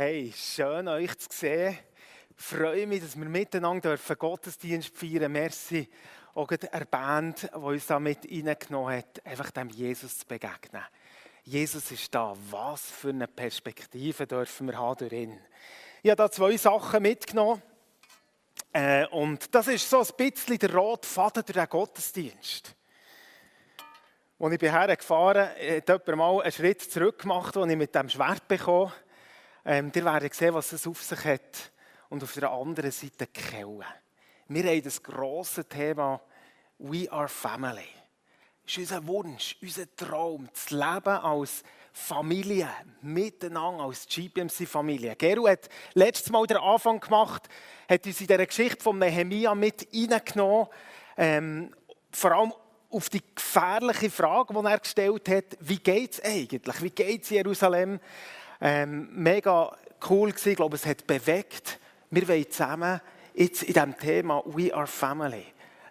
Hey, schön euch zu sehen. Ich freue mich, dass wir miteinander dürfen Gottesdienst feiern. Merci auch der Band, die uns da mit reingenommen hat, einfach dem Jesus zu begegnen. Jesus ist da. Was für eine Perspektive dürfen wir haben durch. Ich habe da zwei Sachen mitgenommen. Äh, und das ist so ein bisschen der rote Faden durch den Gottesdienst. Als ich hierher gefahren bin, hat jemand mal einen Schritt zurück gemacht, als ich mit dem Schwert bekam. Ähm, ihr werdet sehen, was es auf sich hat. Und auf der anderen Seite die Kelle. Wir haben das grosse Thema We are Family. Das ist unser Wunsch, unser Traum, das Leben als Familie, miteinander als GPMC-Familie. Geru hat letztes Mal den Anfang gemacht, hat uns in dieser Geschichte von Nehemia mit reingenommen, ähm, vor allem auf die gefährliche Frage, die er gestellt hat, wie geht es eigentlich, wie geht es Jerusalem? Ähm, mega cool gewesen, ich glaube, es hat bewegt. Wir wollen zusammen jetzt in diesem Thema We are Family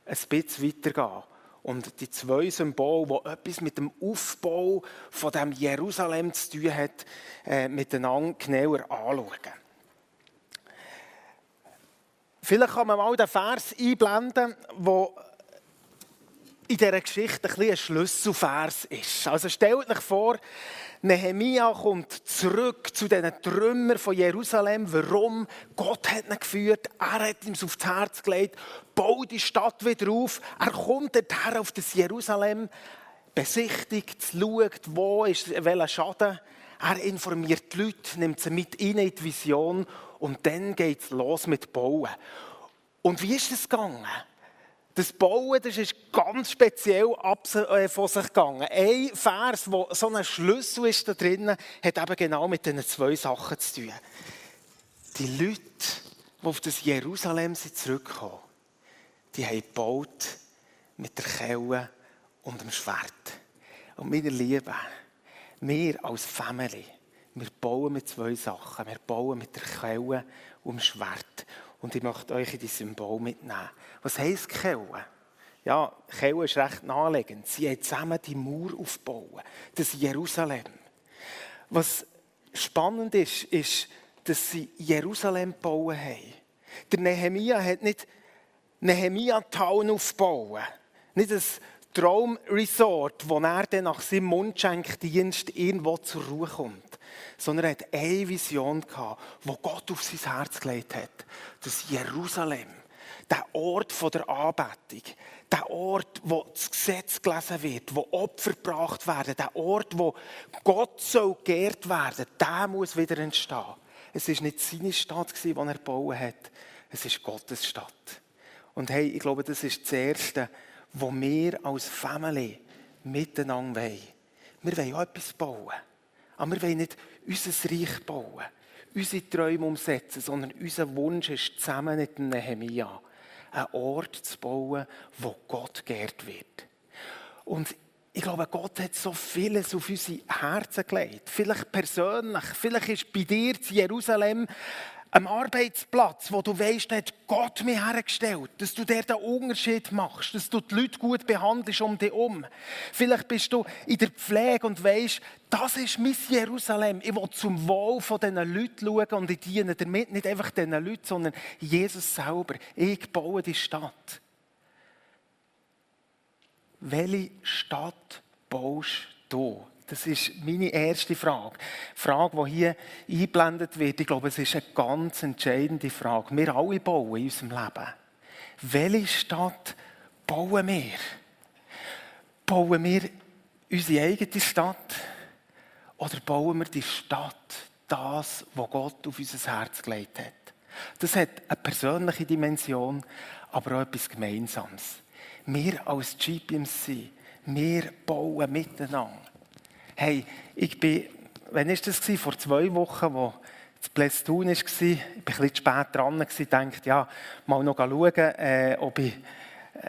ein bisschen weitergehen. Und die zwei Symbole, die etwas mit dem Aufbau von dem Jerusalem zu tun hat, äh, miteinander genauer anschauen. Vielleicht kann man mal den Vers einblenden, wo in dieser Geschichte ein, ein Schlüsselvers ist. Also stellt euch vor, Nehemia kommt zurück zu diesen Trümmern von Jerusalem. Warum? Gott hat ihn geführt, er hat ihm aufs Herz gelegt, baut die Stadt wieder auf. Er kommt dorthin auf das Jerusalem, besichtigt, schaut, wo ist welcher Schaden. Er informiert die Leute, nimmt sie mit in die Vision und dann geht es los mit Bauen. Und wie ist es gegangen? Das Bauen das ist ganz speziell äh, von sich gegangen. Ein Vers, wo so ein Schlüssel ist da drinnen, hat eben genau mit diesen zwei Sachen zu tun. Die Leute, die auf das Jerusalem sind die haben gebaut mit der Kelle und dem Schwert. Und meine Lieben, wir als Family, wir bauen mit zwei Sachen. Wir bauen mit der Kelle und dem Schwert. Und ich möchte euch in die Symbol mitnehmen. Was heisst Kelle? Ja, Kelle ist recht naheliegend. Sie haben zusammen die Mauer aufgebaut, das Jerusalem. Was spannend ist, ist, dass sie Jerusalem gebaut haben. Der Nehemia hat nicht Nehemia Town aufgebaut. Nicht ein Traumresort, wo er dann nach seinem Mundschenkdienst irgendwo zur Ruhe kommt. Sondern er hat eine Vision gehabt, wo Gott auf sein Herz gelegt hat. Das Jerusalem, der Ort der Anbetung, der Ort, wo das Gesetz gelesen wird, wo Opfer gebracht werden, der Ort, wo Gott soll geehrt werden, der muss wieder entstehen. Es war nicht seine Stadt, die er gebaut hat, es ist Gottes Stadt. Und hey, ich glaube, das ist das Erste, was wir als Family miteinander wollen. Wir wollen auch etwas bauen. Aber wir wollen nicht unser Reich bauen, unsere Träume umsetzen, sondern unser Wunsch ist, zusammen mit dem Nehemia einen Ort zu bauen, wo Gott geehrt wird. Und ich glaube, Gott hat so vieles auf unsere Herzen gelegt. Vielleicht persönlich, vielleicht ist bei dir in Jerusalem am Arbeitsplatz, wo du weißt, hat Gott mir hergestellt, dass du der den Unterschied machst, dass du die Leute gut behandelst um dich herum. Vielleicht bist du in der Pflege und weißt, das ist mein Jerusalem. Ich will zum Wohl von diesen Leuten schauen und ich diene damit nicht einfach diesen Leuten, sondern Jesus selber. Ich baue die Stadt. Welche Stadt baust du? Das ist meine erste Frage. Die Frage, die hier eingeblendet wird, ich glaube, es ist eine ganz entscheidende Frage. Wir alle bauen in unserem Leben. Welche Stadt bauen wir? Bauen wir unsere eigene Stadt? Oder bauen wir die Stadt, das, was Gott auf unser Herz gelegt hat? Das hat eine persönliche Dimension, aber auch etwas Gemeinsames. Wir als GPMC, wir bauen miteinander. Hey, ich bin, wann war das? Vor zwei Wochen, wo das Plästun war. Ich war ein bisschen spät dran und dachte, ja, mal noch schauen, äh, ob ich,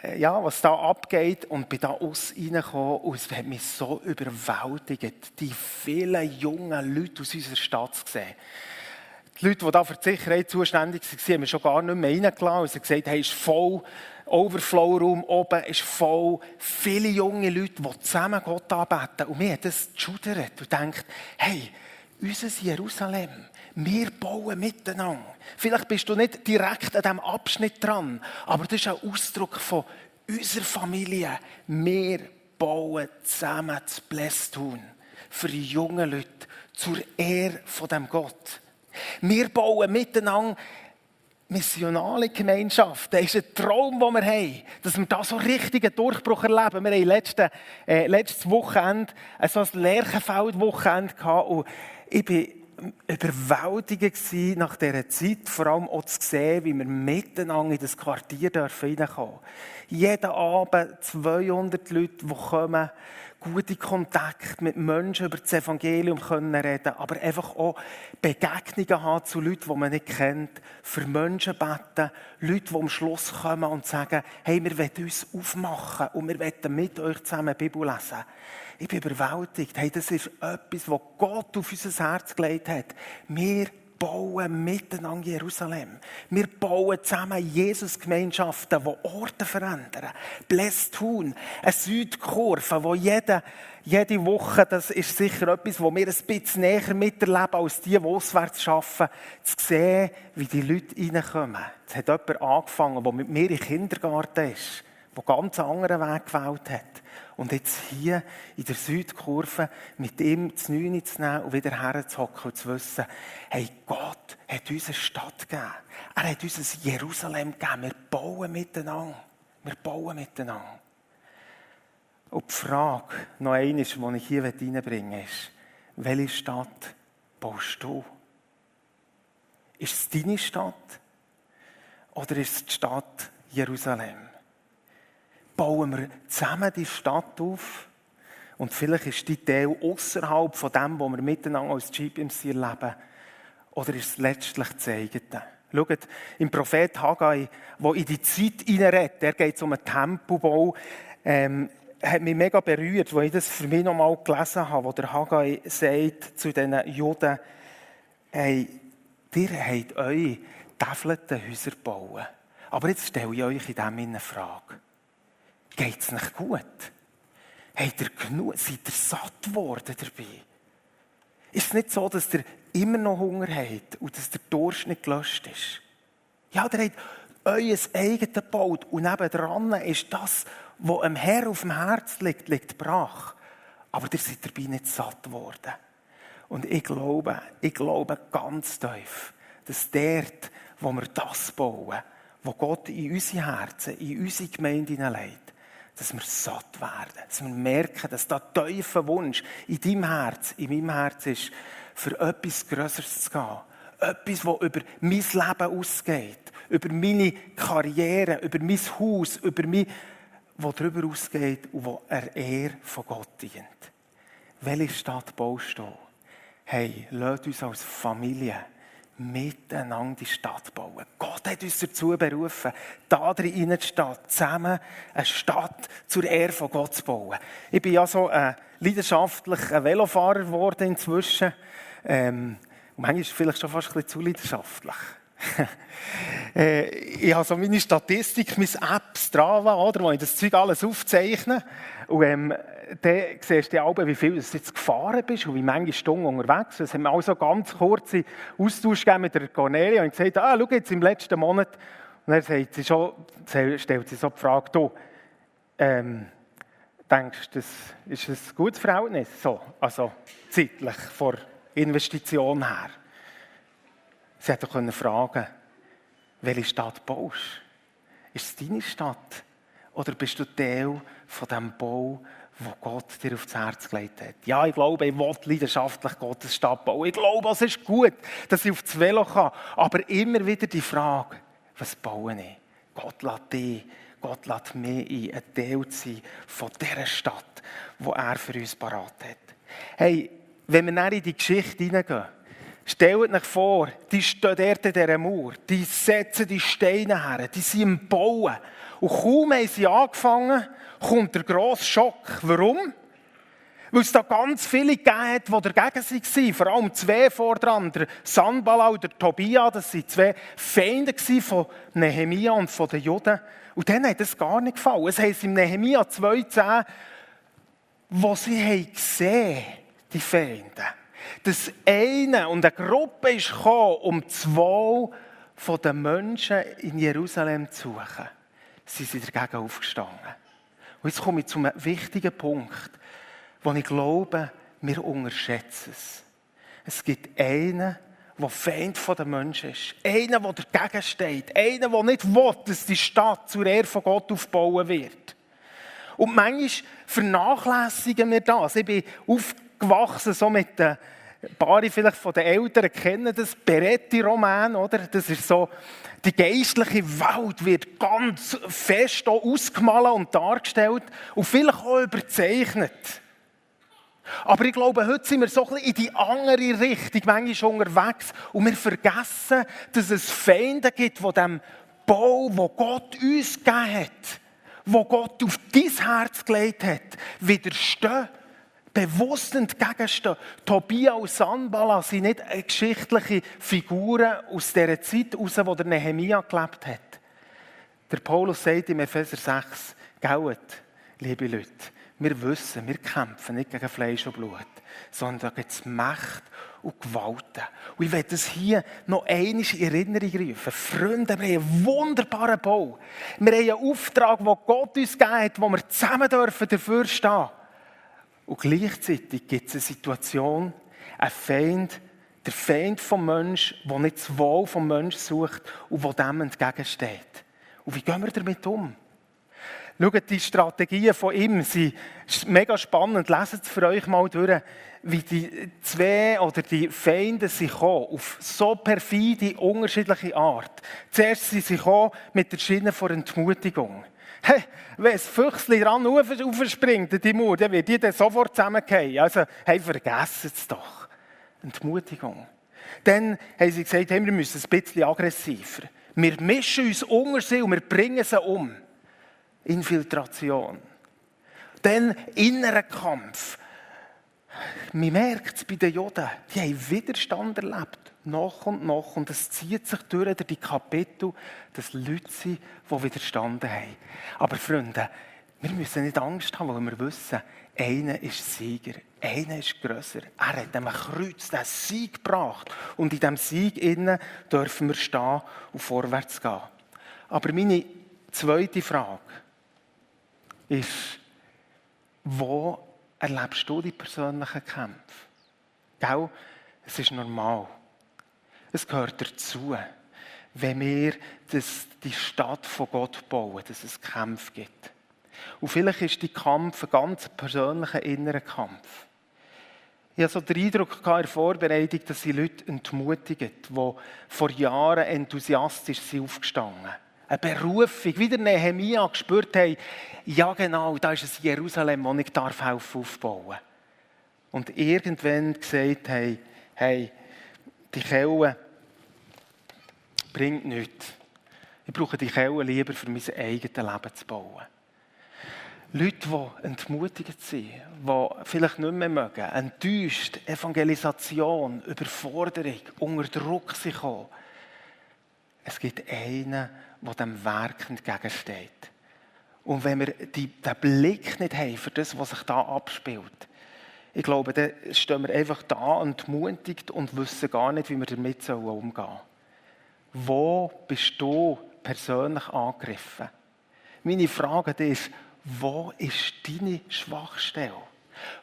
äh, ja, was da abgeht. Und bin da aus reingekommen und es hat mich so überwältigt, die vielen jungen Leute aus unserer Stadt zu sehen. Die Leute, die da für die Sicherheit zuständig waren, haben wir schon gar nicht mehr reingelassen. Sie haben gesagt, hey, ist voll Overflow-Raum oben ist voll. Viele junge Leute, die zusammen Gott anbeten. Und mir hat das geschudert und denkt, hey, unser Jerusalem. Wir bauen miteinander. Vielleicht bist du nicht direkt an diesem Abschnitt dran, aber das ist ein Ausdruck von unserer Familie. Wir bauen zusammen das Blästun für die jungen Leute zur Ehre von dem Gott. Wir bauen miteinander missionale Gemeinschaft. Das ist ein Traum, den wir haben, dass wir da so richtigen Durchbruch erleben. Wir hatten letzte, äh, letztes Wochenende so ein Lerchenfeld-Wochenende und ich bin überwältigend nach dieser Zeit, vor allem auch zu sehen, wie wir miteinander in das Quartier dürfen. Jeden Abend 200 Leute, die kommen, gute Kontakte mit Menschen über das Evangelium können reden, aber einfach auch Begegnungen haben zu Leuten, die man nicht kennt, für Menschen beten, Leute, die am Schluss kommen und sagen, hey, wir wollen uns aufmachen und wir wollen mit euch zusammen die Bibel lesen. Ich bin überwältigt. Hey, das ist etwas, was Gott auf unser Herz gelegt hat. Wir bauen miteinander Jerusalem. Wir bauen zusammen Jesus-Gemeinschaften, die Orte verändern. Tun. Eine Südkurve, wo jede, jede Woche, das ist sicher etwas, wo wir ein bisschen näher miterleben, als die, die auswärts arbeiten, zu sehen, wie die Leute reinkommen. Es hat jemand angefangen, der mit mir im Kindergarten ist, der ganz einen anderen Weg gewählt hat und jetzt hier in der Südkurve mit ihm zu Neune zu nehmen und wieder herzuhocken und zu wissen, hey, Gott hat uns eine Stadt gegeben. Er hat uns ein Jerusalem gegeben. Wir bauen miteinander. Wir bauen miteinander. Und die Frage, noch eine, die ich hier reinbringen will, ist, welche Stadt baust du? Ist es deine Stadt? Oder ist es die Stadt Jerusalem? Bauen wir zusammen die Stadt auf. Und vielleicht ist die Teil außerhalb von dem, was wir miteinander als GPMC erleben. Oder ist es letztlich das eigene? Schaut, im Prophet Haggai, der in die Zeit hineinredet, der geht um einen Tempelbau, ähm, hat mich mega berührt, wo ich das für mich nochmal gelesen habe, wo der Haggai sagt zu diesen Juden, hey, ihr habt eure täfelten Häuser bauen. Aber jetzt stelle ich euch in dem eine Frage. Geht es nicht gut? Habt ihr genug? Seid ihr satt geworden dabei? Ist es nicht so, dass ihr immer noch Hunger habt und dass der Durst nicht gelöscht ist? Ja, ihr habt euer eigenes gebaut und nebendran ist das, was am Herr auf dem Herz liegt, liegt brach. Aber ihr seid dabei nicht satt geworden. Und ich glaube, ich glaube ganz tief, dass dort, wo wir das bauen, wo Gott in unsere Herzen, in unsere Gemeinde hineinlegt, dass wir satt werden. Dass wir merken, dass da tiefer Wunsch in deinem Herz, in meinem Herz ist, für etwas Größeres zu gehen. Etwas, das über mein Leben ausgeht. Über meine Karriere, über mein Haus, über mich, das darüber ausgeht und wo er Ehre von Gott dient. Welche Stadt baust du? Hey, lasst uns als Familie miteinander die Stadt bauen. Gott hat uns dazu berufen, da drin in Stadt zusammen eine Stadt zur Ehre von Gott zu bauen. Ich bin ja so ein leidenschaftlicher Velofahrer geworden inzwischen. Ähm, und manchmal vielleicht schon fast ein bisschen zu leidenschaftlich. äh, ich habe so meine Statistik, meine App Strava, oder, wo ich das Zeug alles aufzeichne. Und ähm, dann siehst du auch, wie viel du jetzt gefahren bist und wie viele Stunden unterwegs. Es haben auch so ganz kurze Austausch mit der Cornelia und gesagt, ah, schau jetzt im letzten Monat. Und dann sagt sie schon, stellt sie so die Frage, du, ähm, denkst du, das ist ein gutes Verhältnis? So, also zeitlich, vor Investition her. Sie hätte können fragen, welche Stadt baust du? Ist es deine Stadt? Oder bist du Teil von dem Bau, wo Gott dir aufs Herz gelegt hat. Ja, ich glaube, ich will leidenschaftlich Gottes Stadt bauen. Ich glaube, es ist gut, dass ich auf das Velo kann. Aber immer wieder die Frage, was baue ich? Gott lässt dich, Gott lässt mich ein, ein Teil zu sein von dieser Stadt, die er für uns parat hat. Hey, wenn wir dann in die Geschichte hineingehen, Stellt euch vor, die stehen dort in dieser Mauer, die setzen die Steine her, die sind im Bauen. Und kaum haben sie angefangen, kommt der grosse Schock. Warum? Weil es da ganz viele gegeben hat, die dagegen waren. Vor allem zwei vordran, der Sanballau und der Tobia, das waren zwei Feinde von Nehemia und von den Juden. Und denen hat es gar nicht gefallen. Es heisst im Nehemia 2,10, wo sie haben gesehen, die Feinde, Dass eine und eine Gruppe ist gekommen, um das Wohl der Menschen in Jerusalem zu suchen. Sie sind dagegen aufgestanden. Und jetzt komme ich zu einem wichtigen Punkt, wo ich glaube, wir unterschätzen es. Es gibt einen, der Feind der Menschen ist. Einer, der dagegen steht. Einer, der nicht will, dass die Stadt zur Ehre von Gott aufbauen wird. Und manchmal vernachlässigen wir das. Ich bin aufgewachsen so mit den Paare vielleicht von den Eltern kennen das Beretti-Roman, oder? Das ist so, die geistliche Welt wird ganz fest ausgemalt und dargestellt und vielleicht auch überzeichnet. Aber ich glaube, heute sind wir so ein bisschen in die andere Richtung manchmal unterwegs und wir vergessen, dass es Feinde gibt, die dem Bau, wo Gott uns gegeben hat, wo Gott auf dein Herz gelegt hat, widerstehen. Bewusst entgegenstehen. Tobia und Sanbala sind nicht geschichtliche Figuren aus dieser Zeit heraus, wo der Nehemia gelebt hat. Der Paulus sagt im Epheser 6, Gauet, liebe Leute, wir wissen, wir kämpfen nicht gegen Fleisch und Blut, sondern es Macht und Gewalten. Und ich werde das hier noch einmal in Erinnerung rufen. Freunde, wir haben einen wunderbaren Bau. Wir haben einen Auftrag, den Gott uns gegeben hat, wo wir zusammen dürfen dafür stehen. Und gleichzeitig gibt es eine Situation, ein Feind, der Feind vom Menschen, der nicht das Wohl vom Menschen sucht und der dem entgegensteht. Und wie gehen wir damit um? Schaut, die Strategien von ihm sind mega spannend. Leset es für euch mal durch, wie die zwei oder die Feinde sich kommen, auf so perfide, unterschiedliche Art. Zuerst sind sie mit der Schiene vor Entmutigung. Hey, wenn das Füchsli dran aufspringt, die Mauer, dann wird die sofort zusammengehen. Also, hey, vergessen es doch. Entmutigung. Dann haben sie gesagt, hey, wir müssen ein bisschen aggressiver. Wir mischen uns unter sie und wir bringen sie um. Infiltration. Dann innerer Kampf. Man merkt es bei den Juden, die haben Widerstand erlebt. Noch und noch. Und es zieht sich durch die Kapitel, dass Leute sind, die widerstanden haben. Aber Freunde, wir müssen nicht Angst haben, weil wir wissen, einer ist Sieger, einer ist grösser. Er hat dem Kreuz den Sieg gebracht. Und in diesem Sieg innen dürfen wir stehen und vorwärts gehen. Aber meine zweite Frage ist, wo erlebst du die persönlichen Kämpfe? Gell? Es ist normal. Es gehört dazu, wenn wir das, die Stadt von Gott bauen, dass es Kämpfe gibt. Und vielleicht ist die Kampf ein ganz persönlicher innerer Kampf. Ich hatte so den Eindruck in der Vorbereitung, dass sie Leute entmutigen, die vor Jahren enthusiastisch sind aufgestanden sind eine Berufung, wie der Nehemia gespürt haben, ja genau, da ist es Jerusalem, wo ich darf helfen aufbauen. Und irgendwann gesagt haben, hey, die Kelle bringt nichts. Ich brauche die Kelle lieber für mein eigenes Leben zu bauen. Leute, die entmutigt sind, die vielleicht nicht mehr mögen, enttäuscht, Evangelisation, Überforderung, unter Druck sind. Es gibt einen, der dem Werk entgegensteht. Und wenn wir die, den Blick nicht haben für das, was sich da abspielt, ich glaube, dann stehen wir einfach da entmutigt und wissen gar nicht, wie wir damit umgehen sollen. Wo bist du persönlich angegriffen? Meine Frage ist, wo ist deine Schwachstelle?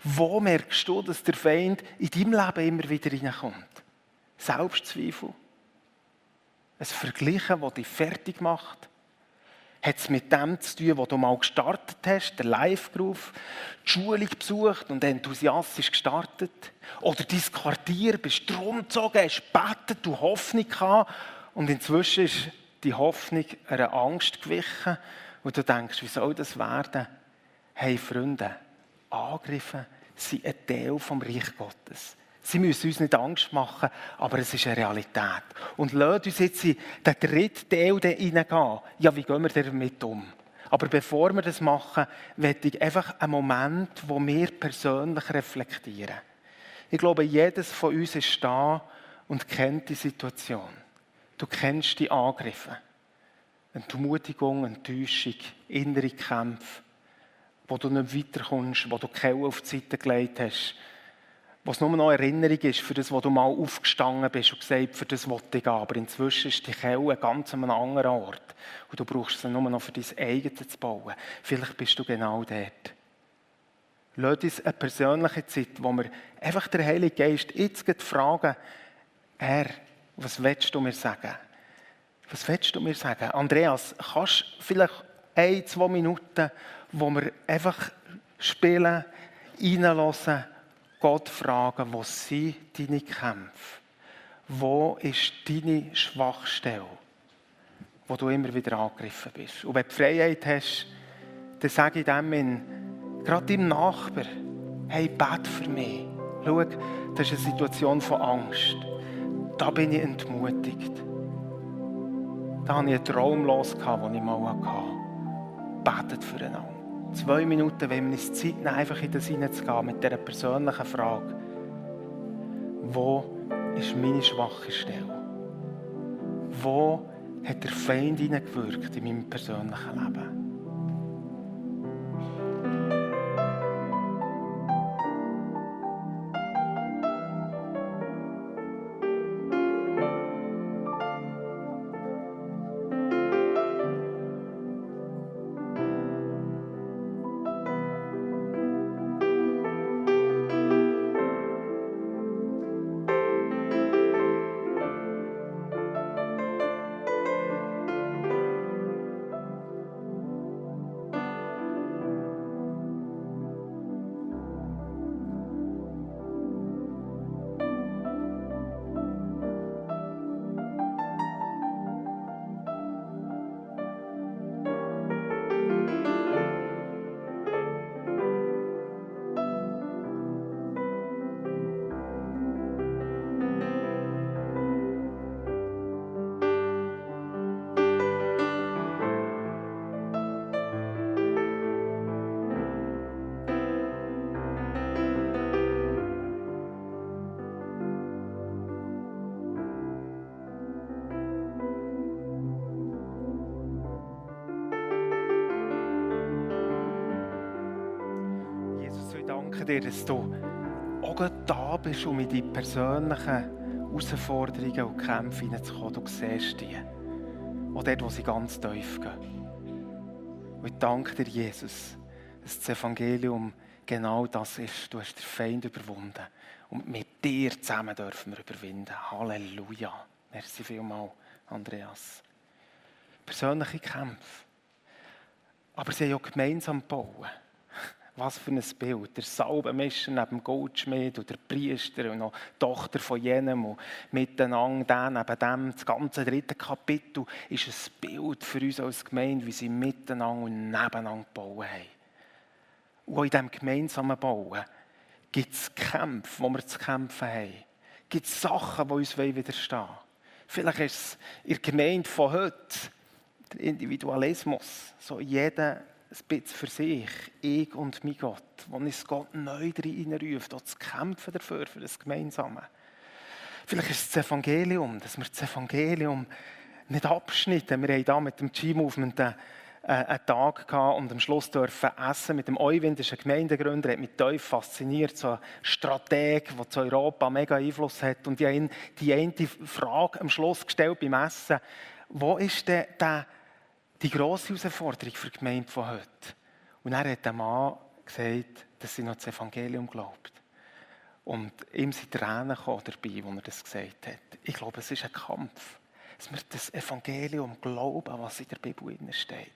Wo merkst du, dass der Feind in deinem Leben immer wieder reinkommt? Selbstzweifel? Ein Vergleichen, das dich fertig macht? Hat es mit dem zu tun, was du mal gestartet hast, der Live-Groove, die Schulung besucht und enthusiastisch gestartet? Oder dein Quartier bist du rumgezogen, hast gebetet, du Hoffnung gehabt und inzwischen ist die Hoffnung einer Angst gewichen und du denkst, wie soll das werden? Hey Freunde, Angriffe sind ein Teil vom Reich Gottes. Sie müssen uns nicht Angst machen, aber es ist eine Realität. Und lasst uns jetzt in den dritten Teil hineingehen. Ja, wie gehen wir damit um? Aber bevor wir das machen, möchte ich einfach einen Moment, wo wir persönlich reflektieren. Ich glaube, jedes von uns ist da und kennt die Situation. Du kennst die Angriffe. Entmutigung, Enttäuschung, innere Kämpfe, wo du nicht weiterkommst, wo du Kelle auf die Seite gelegt hast, was nur noch Erinnerung ist für das, wo du mal aufgestanden bist und gesagt für das wollte ich gehen. Aber inzwischen ist die Kelle ganz an einem anderen Ort. Und du brauchst sie nur noch für dein eigenes zu bauen. Vielleicht bist du genau dort. Lass uns eine persönliche Zeit, wo wir einfach der Heilige Geist jetzt fragen, Herr, was willst du mir sagen? Was willst du mir sagen? Andreas, kannst du vielleicht ein, zwei Minuten, wo wir einfach spielen, reinlassen, Gott fragen, wo sind deine Kämpfe? Wo ist deine Schwachstelle, wo du immer wieder angegriffen bist? Und wenn du Freiheit hast, dann sage ich dem in, gerade deinem Nachbar, hey, bet für mich. Schau, das ist eine Situation von Angst. Da bin ich entmutigt. Da hatte ich einen Traum los, den ich mal hatte. Betet füreinander zwei Minuten, wenn wir uns Zeit nehmen, einfach in das hineinzugehen mit dieser persönlichen Frage. Wo ist meine schwache Stelle? Wo hat der Feind hineingewirkt in meinem persönlichen Leben? Dir, dass du auch da bist, um in die persönlichen Herausforderungen und Kämpfe hineinzukommen. Du siehst die. Auch dort, wo sie ganz tief gehen. Und ich danke dir, Jesus, dass das Evangelium genau das ist. Du hast den Feind überwunden. Und mit dir zusammen dürfen wir überwinden. Halleluja. Merci vielmals, Andreas. Persönliche Kämpfe. Aber sie haben auch gemeinsam bauen. Was für ein Bild. Der Salbenmischer neben dem Goldschmied und der Priester und noch die Tochter von jenem und miteinander neben dem. Das ganze dritte Kapitel ist ein Bild für uns als Gemeinde, wie sie miteinander und nebeneinander bauen haben. Und auch in diesem gemeinsamen Bauen gibt es Kämpfe, wo wir zu kämpfen haben. Gibt es Sachen, die uns widerstehen wollen. Vielleicht ist es in der Gemeinde von heute der Individualismus. So jeder ein bisschen für sich, ich und mein Gott, wo uns Gott neu reinruft, auch zu kämpfen dafür, für das Gemeinsame. Vielleicht ist es das Evangelium, dass wir das Evangelium nicht abschneiden. Wir haben hier mit dem G-Movement äh, einen Tag gehabt und am Schluss dürfen essen mit dem Euwind, das ist ein Gemeindegründer, hat mich tief fasziniert, so ein Strateg, der zu Europa mega Einfluss hat. Und ich habe ihn die eine Frage am Schluss gestellt beim Essen, wo ist denn der die grosse Herausforderung für die Gemeinde von heute. Und er hat der Mann gesagt, dass sie noch das Evangelium glaubt. Und ihm sind Tränen dabei, als er das gesagt hat. Ich glaube, es ist ein Kampf, dass wir das Evangelium glauben, was in der Bibel steht.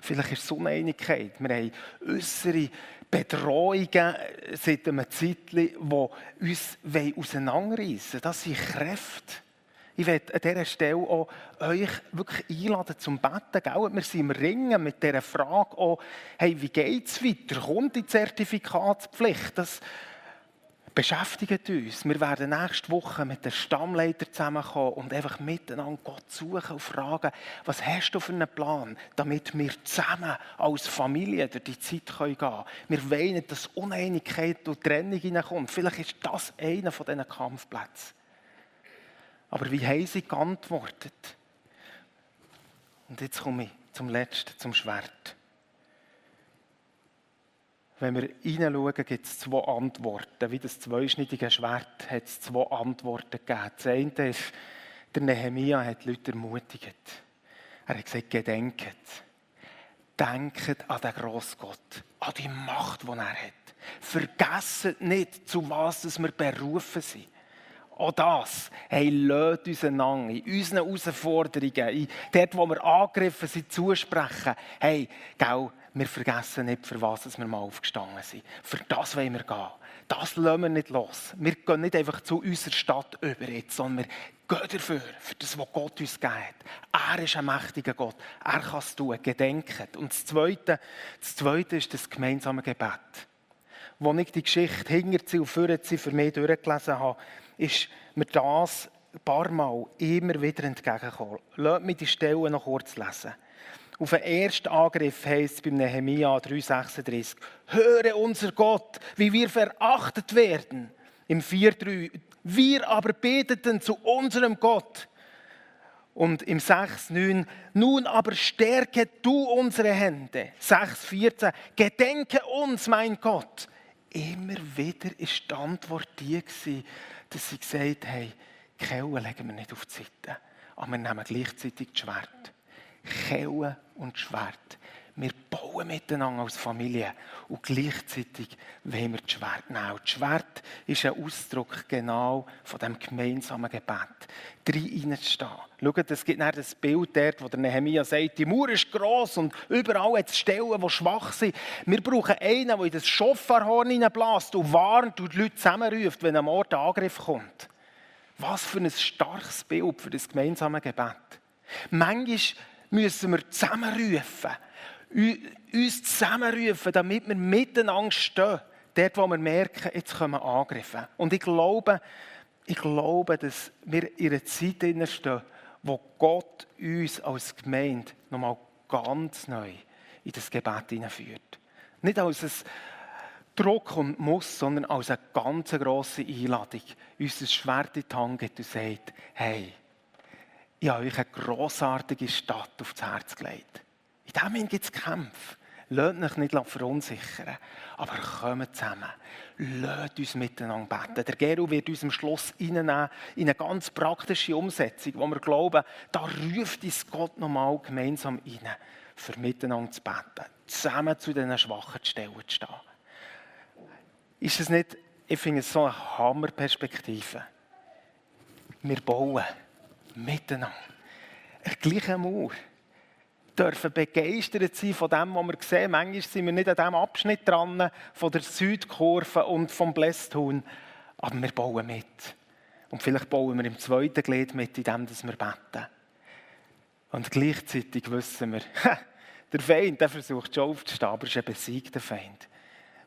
Vielleicht ist es Uneinigkeit. Wir haben äußere Bedrohungen seit einem Zeitpunkt, die uns auseinanderreißen wollen. Das sind Kräfte ich werde an dieser Stelle auch euch wirklich einladen zum Betten. Gell? Wir sind im Ringen mit dieser Frage auch, hey, wie geht es weiter? Kommt die Zertifikatspflicht? Das beschäftigt uns. Wir werden nächste Woche mit den Stammleitern zusammenkommen und einfach miteinander Gott suchen und fragen, was hast du für einen Plan, damit wir zusammen als Familie durch die Zeit gehen können. Wir wollen, dass Uneinigkeit und Trennung hineinkommt. Vielleicht ist das einer von diesen Kampfplätzen. Aber wie haben sie geantwortet? Und jetzt komme ich zum Letzten, zum Schwert. wenn wir hineinschauen, gibt es zwei Antworten. Wie das zweischneidige Schwert hat es zwei Antworten gegeben. Das eine ist, der Nehemia hat die Leute ermutigt. Er hat gesagt, gedenket. Denkt an den Grossgott, an die Macht, die er hat. Vergesst nicht, zu was wir berufen sind. Auch das, hey, lasst uns in unseren Herausforderungen, in dort, wo wir angegriffen sind, zusprechen. Hey, gell, wir vergessen nicht, für was wir mal aufgestanden sind. Für das wollen wir gehen. Das lassen wir nicht los. Wir gehen nicht einfach zu unserer Stadt über jetzt, sondern wir gehen dafür, für das, was Gott uns hat. Er ist ein mächtiger Gott. Er kann es tun. Gedenken. Und das Zweite, das Zweite ist das gemeinsame Gebet. Als ich die Geschichte hinter und für für mich durchgelesen habe, ist mir das ein paar Mal immer wieder entgegengekommen. Lasst mich die Stelle noch kurz lesen. Auf den ersten Angriff heißt es beim Nehemia 3,36: Höre unser Gott, wie wir verachtet werden. Im 4,3: Wir aber beteten zu unserem Gott. Und im 6,9: Nun aber stärke du unsere Hände. 6,14: Gedenke uns, mein Gott. Immer wieder ist die Antwort die, dass sie gesagt haben, Kellen legen wir nicht auf die Seite, aber wir nehmen gleichzeitig das Schwert. Kellen und Schwert. Wir bauen miteinander als Familie und gleichzeitig wollen wir das Schwert nehmen. Das Schwert ist ein Ausdruck genau von dem gemeinsamen Gebet. Drei reinzustehen. Schaut, es gibt das Bild dort, wo der Nehemiah sagt, die Mauer ist gross und überall hat es Stellen, die schwach sind. Wir brauchen einen, der in das Schoffarhorn hineinbläst und warnt und die Leute zusammenruft, wenn am Ort ein Angriff kommt. Was für ein starkes Bild für das gemeinsame Gebet. Manchmal müssen wir zusammenrufen uns zusammenrufen, damit wir miteinander stehen. Dort, wo wir merken, jetzt kommen Angriffe. Und ich glaube, ich glaube, dass wir in einer Zeit stehen, wo Gott uns als Gemeinde nochmal ganz neu in das Gebet hineinführt. Nicht als ein Druck und Muss, sondern als eine ganz grosse Einladung. Uns ein Schwert in die Hand gibt und sagt, hey, ich habe euch eine grossartige Stadt aufs Herz gelegt. In dem gibt es Kämpfe. Lasst euch nicht verunsichern. Aber kommt zusammen. Lasst uns miteinander beten. Der Geru wird uns am Schluss in eine ganz praktische Umsetzung, wo wir glauben, da ruft uns Gott nochmal gemeinsam rein, für miteinander zu beten. Zusammen zu diesen schwachen Stellen zu stehen. Ist es nicht, ich finde es so eine Hammerperspektive. Wir bauen miteinander. Eine gleiche Mauer dürfen begeistert sein von dem, was wir sehen. Manchmal sind wir nicht an diesem Abschnitt dran, von der Südkurve und vom Blästhuhn, aber wir bauen mit. Und vielleicht bauen wir im zweiten Glied mit, in dem, dass wir beten. Und gleichzeitig wissen wir, der Feind der versucht schon aufzustehen, aber es ist ein besiegter Feind.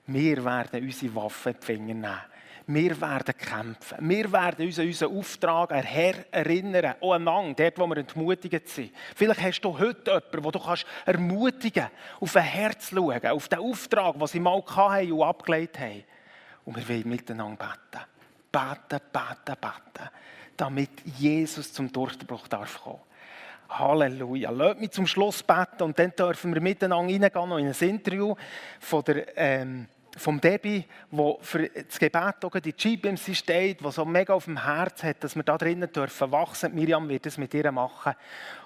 Wir werden unsere Waffen in die Finger nehmen wir werden kämpfen. Wir werden uns an unseren Auftrag erinnern, auch einander, dort, wo wir entmutigt sind. Vielleicht hast du heute jemanden, wo du kannst ermutigen auf ein Herz schauen, auf den Auftrag, den sie mal hatten und abgelehnt haben. Und wir wollen miteinander beten. Beten, beten, beten. Damit Jesus zum Durchbruch darf kommen. Halleluja. Lasst mich zum Schluss beten und dann dürfen wir miteinander reingehen in ein Interview von der ähm, vom Debbie, wo für das Gebet auch die GBMC steht, was so mega auf dem Herz hat, dass wir da drinnen dürfen wachsen. Miriam wird es mit ihr machen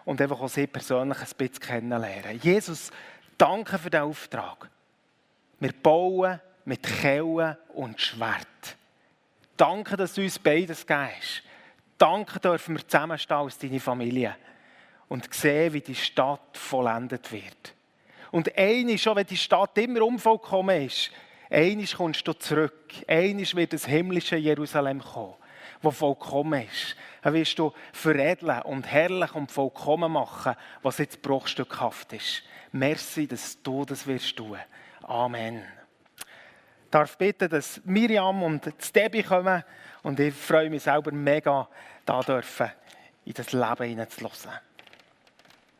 und einfach auch sie persönlich ein bisschen kennenlernen. Jesus, danke für den Auftrag. Wir bauen mit Kellen und Schwert. Danke, dass du uns beides gibst. Danke dürfen wir zusammenstehen als deine Familie und sehen, wie die Stadt vollendet wird. Und eine schon, wenn die Stadt immer umvollkommen ist, Einisch kommst du zurück. Einisch wird das himmlische Jerusalem kommen, wo vollkommen ist. Dann wirst du veredeln und herrlich und vollkommen machen, was jetzt bruchstückhaft ist. Merci, dass du das wirst tun. Amen. Ich darf bitten, dass Miriam und Debbie kommen und ich freue mich selber mega, da dürfen in das Leben hineinzulassen.